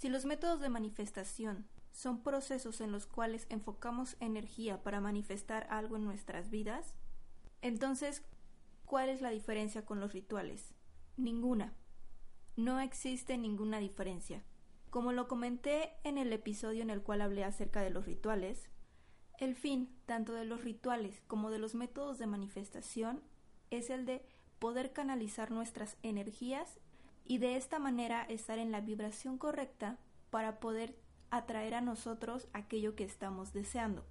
Si los métodos de manifestación son procesos en los cuales enfocamos energía para manifestar algo en nuestras vidas, entonces, ¿cuál es la diferencia con los rituales? Ninguna. No existe ninguna diferencia. Como lo comenté en el episodio en el cual hablé acerca de los rituales, el fin tanto de los rituales como de los métodos de manifestación es el de poder canalizar nuestras energías y de esta manera estar en la vibración correcta para poder atraer a nosotros aquello que estamos deseando.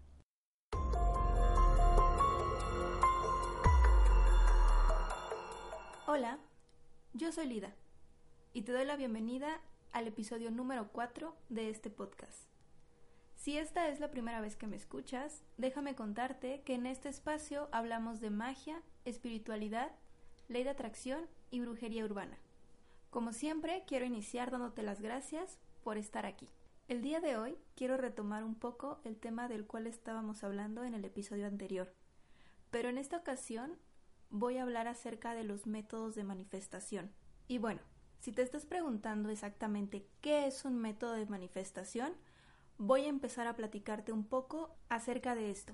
Hola, yo soy Lida y te doy la bienvenida al episodio número 4 de este podcast. Si esta es la primera vez que me escuchas, déjame contarte que en este espacio hablamos de magia, espiritualidad, ley de atracción y brujería urbana. Como siempre, quiero iniciar dándote las gracias por estar aquí. El día de hoy quiero retomar un poco el tema del cual estábamos hablando en el episodio anterior, pero en esta ocasión voy a hablar acerca de los métodos de manifestación. Y bueno, si te estás preguntando exactamente qué es un método de manifestación, voy a empezar a platicarte un poco acerca de esto.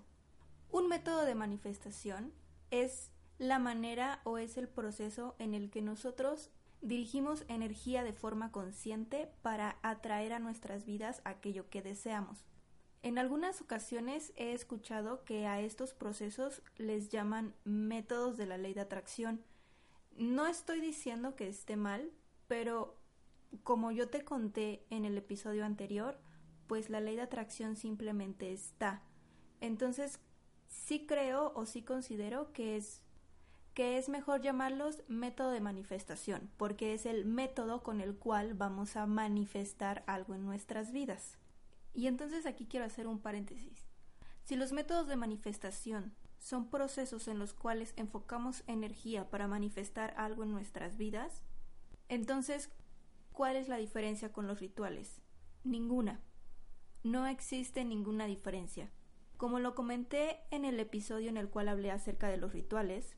Un método de manifestación es la manera o es el proceso en el que nosotros dirigimos energía de forma consciente para atraer a nuestras vidas aquello que deseamos. En algunas ocasiones he escuchado que a estos procesos les llaman métodos de la ley de atracción. No estoy diciendo que esté mal, pero como yo te conté en el episodio anterior, pues la ley de atracción simplemente está. Entonces, sí creo o sí considero que es que es mejor llamarlos método de manifestación, porque es el método con el cual vamos a manifestar algo en nuestras vidas. Y entonces aquí quiero hacer un paréntesis. Si los métodos de manifestación son procesos en los cuales enfocamos energía para manifestar algo en nuestras vidas, entonces, ¿cuál es la diferencia con los rituales? Ninguna. No existe ninguna diferencia. Como lo comenté en el episodio en el cual hablé acerca de los rituales,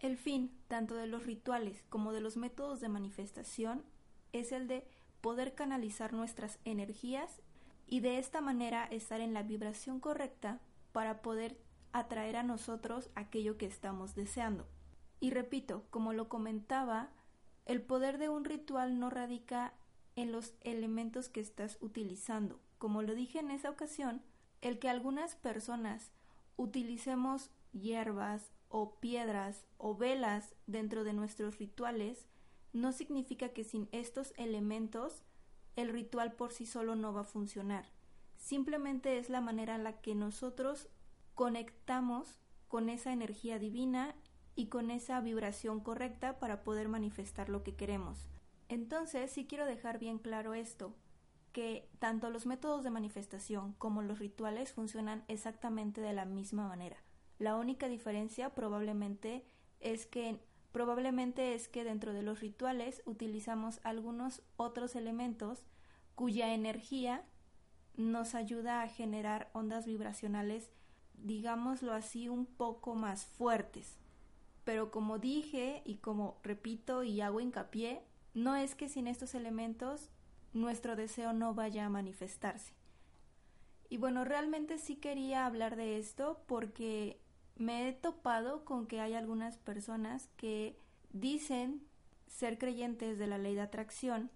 el fin, tanto de los rituales como de los métodos de manifestación, es el de poder canalizar nuestras energías y de esta manera estar en la vibración correcta para poder atraer a nosotros aquello que estamos deseando. Y repito, como lo comentaba, el poder de un ritual no radica en los elementos que estás utilizando. Como lo dije en esa ocasión, el que algunas personas utilicemos hierbas o piedras o velas dentro de nuestros rituales no significa que sin estos elementos el ritual por sí solo no va a funcionar. Simplemente es la manera en la que nosotros conectamos con esa energía divina y con esa vibración correcta para poder manifestar lo que queremos. Entonces, sí quiero dejar bien claro esto, que tanto los métodos de manifestación como los rituales funcionan exactamente de la misma manera. La única diferencia probablemente es que probablemente es que dentro de los rituales utilizamos algunos otros elementos cuya energía nos ayuda a generar ondas vibracionales, digámoslo así, un poco más fuertes. Pero como dije y como repito y hago hincapié, no es que sin estos elementos nuestro deseo no vaya a manifestarse. Y bueno, realmente sí quería hablar de esto porque me he topado con que hay algunas personas que dicen ser creyentes de la ley de atracción,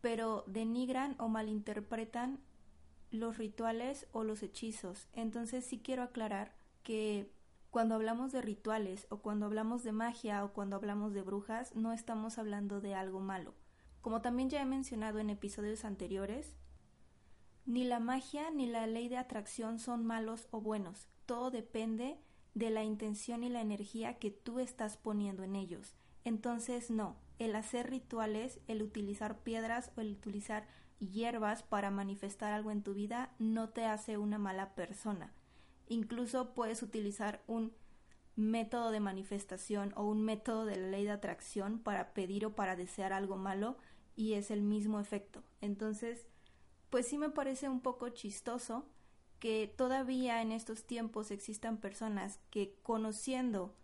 pero denigran o malinterpretan los rituales o los hechizos. Entonces sí quiero aclarar que cuando hablamos de rituales o cuando hablamos de magia o cuando hablamos de brujas no estamos hablando de algo malo. Como también ya he mencionado en episodios anteriores, ni la magia ni la ley de atracción son malos o buenos. Todo depende de la intención y la energía que tú estás poniendo en ellos. Entonces no, el hacer rituales, el utilizar piedras o el utilizar hierbas para manifestar algo en tu vida no te hace una mala persona. Incluso puedes utilizar un método de manifestación o un método de la ley de atracción para pedir o para desear algo malo y es el mismo efecto. Entonces, pues sí me parece un poco chistoso que todavía en estos tiempos existan personas que conociendo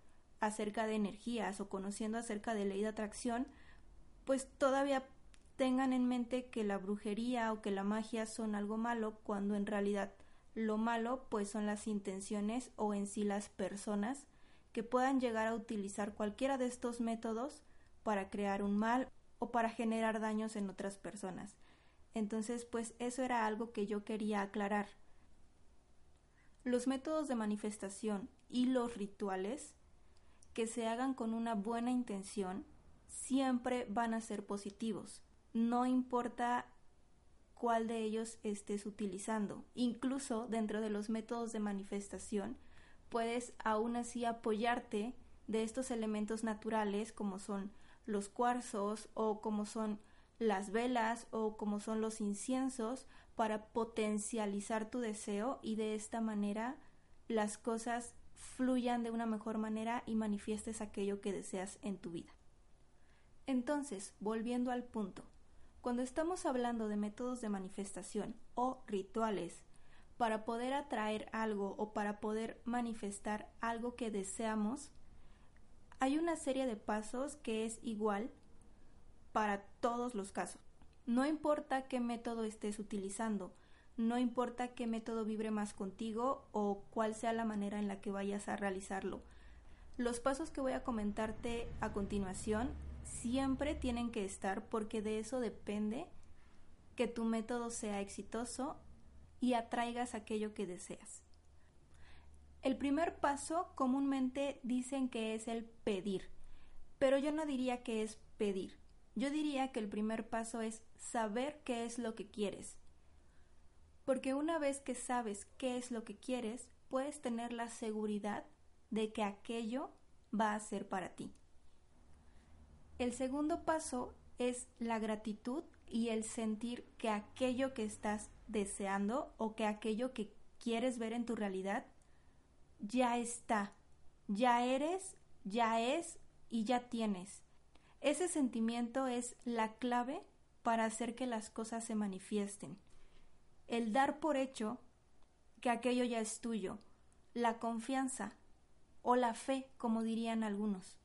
acerca de energías o conociendo acerca de ley de atracción, pues todavía tengan en mente que la brujería o que la magia son algo malo cuando en realidad lo malo pues son las intenciones o en sí las personas que puedan llegar a utilizar cualquiera de estos métodos para crear un mal o para generar daños en otras personas. Entonces, pues eso era algo que yo quería aclarar. Los métodos de manifestación y los rituales que se hagan con una buena intención siempre van a ser positivos. No importa cuál de ellos estés utilizando. Incluso dentro de los métodos de manifestación, puedes aún así apoyarte de estos elementos naturales como son los cuarzos o como son las velas o como son los inciensos para potencializar tu deseo y de esta manera las cosas fluyan de una mejor manera y manifiestes aquello que deseas en tu vida. Entonces, volviendo al punto, cuando estamos hablando de métodos de manifestación o rituales para poder atraer algo o para poder manifestar algo que deseamos, hay una serie de pasos que es igual para todos los casos. No importa qué método estés utilizando, no importa qué método vibre más contigo o cuál sea la manera en la que vayas a realizarlo. Los pasos que voy a comentarte a continuación siempre tienen que estar porque de eso depende que tu método sea exitoso y atraigas aquello que deseas. El primer paso comúnmente dicen que es el pedir, pero yo no diría que es pedir. Yo diría que el primer paso es saber qué es lo que quieres. Porque una vez que sabes qué es lo que quieres, puedes tener la seguridad de que aquello va a ser para ti. El segundo paso es la gratitud y el sentir que aquello que estás deseando o que aquello que quieres ver en tu realidad ya está, ya eres, ya es y ya tienes. Ese sentimiento es la clave para hacer que las cosas se manifiesten. El dar por hecho que aquello ya es tuyo, la confianza o la fe, como dirían algunos.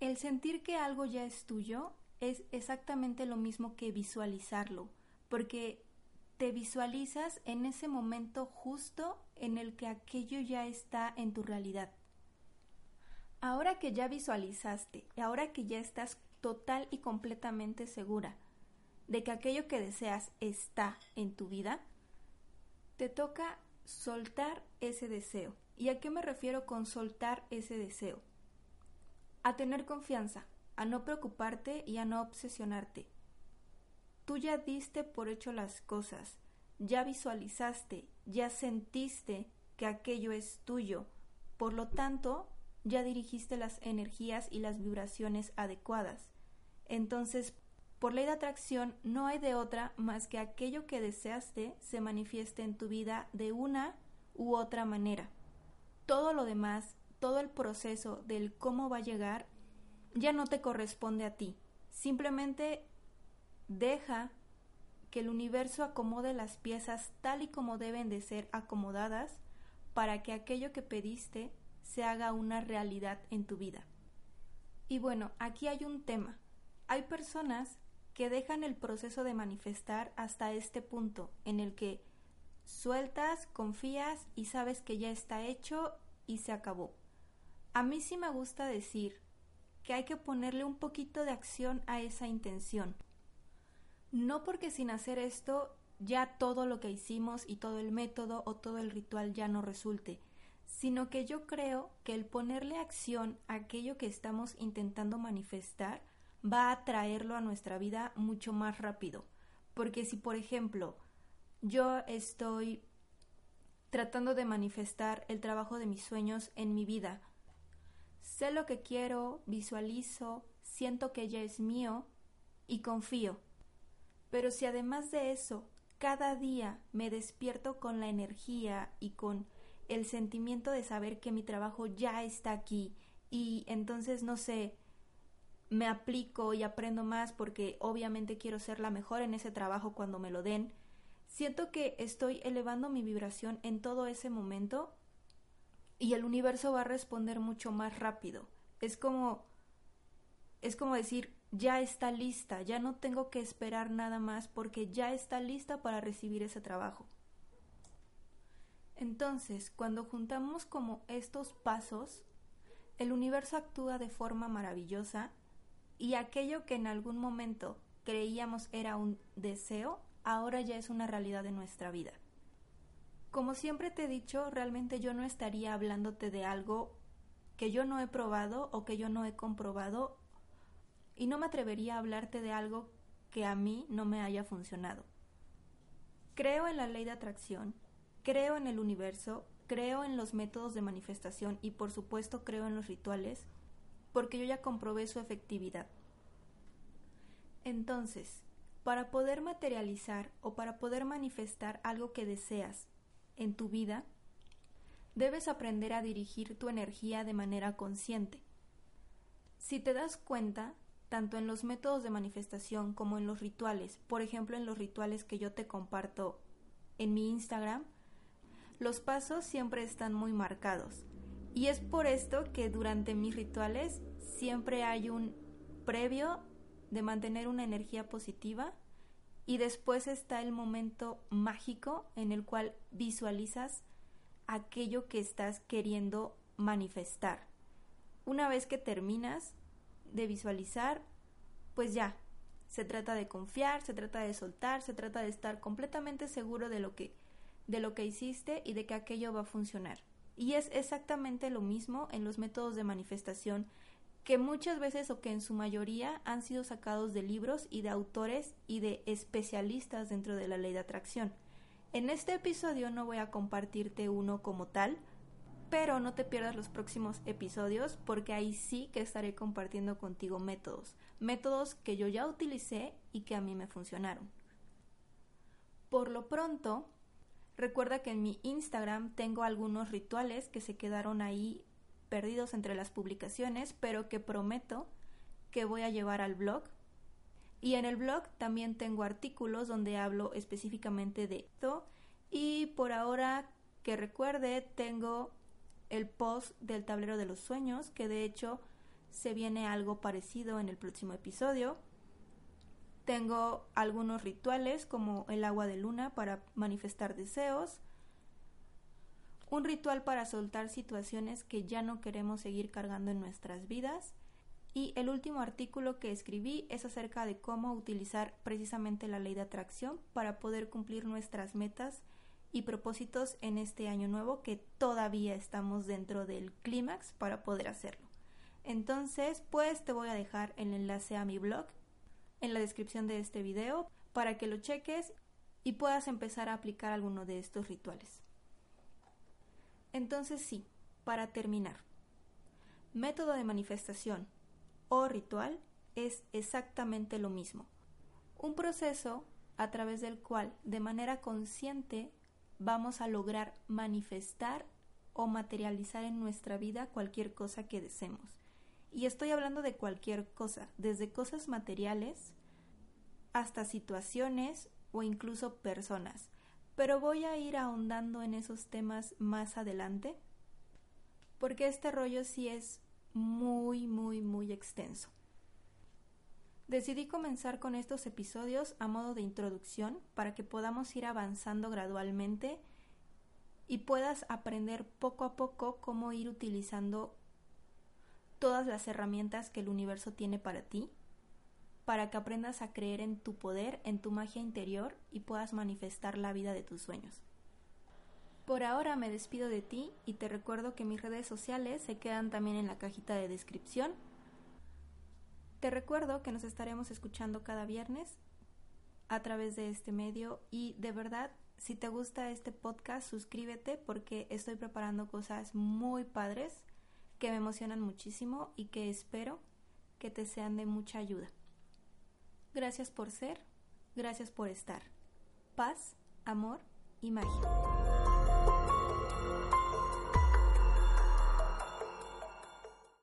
El sentir que algo ya es tuyo es exactamente lo mismo que visualizarlo, porque te visualizas en ese momento justo en el que aquello ya está en tu realidad. Ahora que ya visualizaste, ahora que ya estás total y completamente segura de que aquello que deseas está en tu vida, te toca soltar ese deseo. ¿Y a qué me refiero con soltar ese deseo? a tener confianza, a no preocuparte y a no obsesionarte. Tú ya diste por hecho las cosas, ya visualizaste, ya sentiste que aquello es tuyo, por lo tanto, ya dirigiste las energías y las vibraciones adecuadas. Entonces, por ley de atracción, no hay de otra más que aquello que deseaste se manifieste en tu vida de una u otra manera. Todo lo demás todo el proceso del cómo va a llegar ya no te corresponde a ti. Simplemente deja que el universo acomode las piezas tal y como deben de ser acomodadas para que aquello que pediste se haga una realidad en tu vida. Y bueno, aquí hay un tema. Hay personas que dejan el proceso de manifestar hasta este punto en el que sueltas, confías y sabes que ya está hecho y se acabó. A mí sí me gusta decir que hay que ponerle un poquito de acción a esa intención. No porque sin hacer esto ya todo lo que hicimos y todo el método o todo el ritual ya no resulte, sino que yo creo que el ponerle acción a aquello que estamos intentando manifestar va a traerlo a nuestra vida mucho más rápido. Porque si, por ejemplo, yo estoy tratando de manifestar el trabajo de mis sueños en mi vida, Sé lo que quiero, visualizo, siento que ya es mío y confío. Pero si además de eso, cada día me despierto con la energía y con el sentimiento de saber que mi trabajo ya está aquí y entonces no sé, me aplico y aprendo más porque obviamente quiero ser la mejor en ese trabajo cuando me lo den, siento que estoy elevando mi vibración en todo ese momento y el universo va a responder mucho más rápido. Es como es como decir, ya está lista, ya no tengo que esperar nada más porque ya está lista para recibir ese trabajo. Entonces, cuando juntamos como estos pasos, el universo actúa de forma maravillosa y aquello que en algún momento creíamos era un deseo, ahora ya es una realidad de nuestra vida. Como siempre te he dicho, realmente yo no estaría hablándote de algo que yo no he probado o que yo no he comprobado y no me atrevería a hablarte de algo que a mí no me haya funcionado. Creo en la ley de atracción, creo en el universo, creo en los métodos de manifestación y por supuesto creo en los rituales porque yo ya comprobé su efectividad. Entonces, para poder materializar o para poder manifestar algo que deseas en tu vida, debes aprender a dirigir tu energía de manera consciente. Si te das cuenta, tanto en los métodos de manifestación como en los rituales, por ejemplo en los rituales que yo te comparto en mi Instagram, los pasos siempre están muy marcados. Y es por esto que durante mis rituales siempre hay un previo de mantener una energía positiva y después está el momento mágico en el cual visualizas aquello que estás queriendo manifestar. Una vez que terminas de visualizar, pues ya, se trata de confiar, se trata de soltar, se trata de estar completamente seguro de lo que de lo que hiciste y de que aquello va a funcionar. Y es exactamente lo mismo en los métodos de manifestación que muchas veces o que en su mayoría han sido sacados de libros y de autores y de especialistas dentro de la ley de atracción. En este episodio no voy a compartirte uno como tal, pero no te pierdas los próximos episodios porque ahí sí que estaré compartiendo contigo métodos, métodos que yo ya utilicé y que a mí me funcionaron. Por lo pronto, recuerda que en mi Instagram tengo algunos rituales que se quedaron ahí perdidos entre las publicaciones, pero que prometo que voy a llevar al blog y en el blog también tengo artículos donde hablo específicamente de esto. Y por ahora que recuerde, tengo el post del tablero de los sueños, que de hecho se viene algo parecido en el próximo episodio. Tengo algunos rituales como el agua de luna para manifestar deseos. Un ritual para soltar situaciones que ya no queremos seguir cargando en nuestras vidas y el último artículo que escribí es acerca de cómo utilizar precisamente la ley de atracción para poder cumplir nuestras metas y propósitos en este año nuevo que todavía estamos dentro del clímax para poder hacerlo. Entonces, pues te voy a dejar el enlace a mi blog en la descripción de este video para que lo cheques y puedas empezar a aplicar alguno de estos rituales. Entonces sí, para terminar. Método de manifestación o ritual es exactamente lo mismo. Un proceso a través del cual de manera consciente vamos a lograr manifestar o materializar en nuestra vida cualquier cosa que deseemos. Y estoy hablando de cualquier cosa, desde cosas materiales hasta situaciones o incluso personas. Pero voy a ir ahondando en esos temas más adelante, porque este rollo sí es muy, muy, muy extenso. Decidí comenzar con estos episodios a modo de introducción para que podamos ir avanzando gradualmente y puedas aprender poco a poco cómo ir utilizando todas las herramientas que el universo tiene para ti, para que aprendas a creer en tu poder, en tu magia interior y puedas manifestar la vida de tus sueños. Por ahora me despido de ti y te recuerdo que mis redes sociales se quedan también en la cajita de descripción. Te recuerdo que nos estaremos escuchando cada viernes a través de este medio y de verdad, si te gusta este podcast, suscríbete porque estoy preparando cosas muy padres que me emocionan muchísimo y que espero que te sean de mucha ayuda. Gracias por ser, gracias por estar. Paz, amor y magia.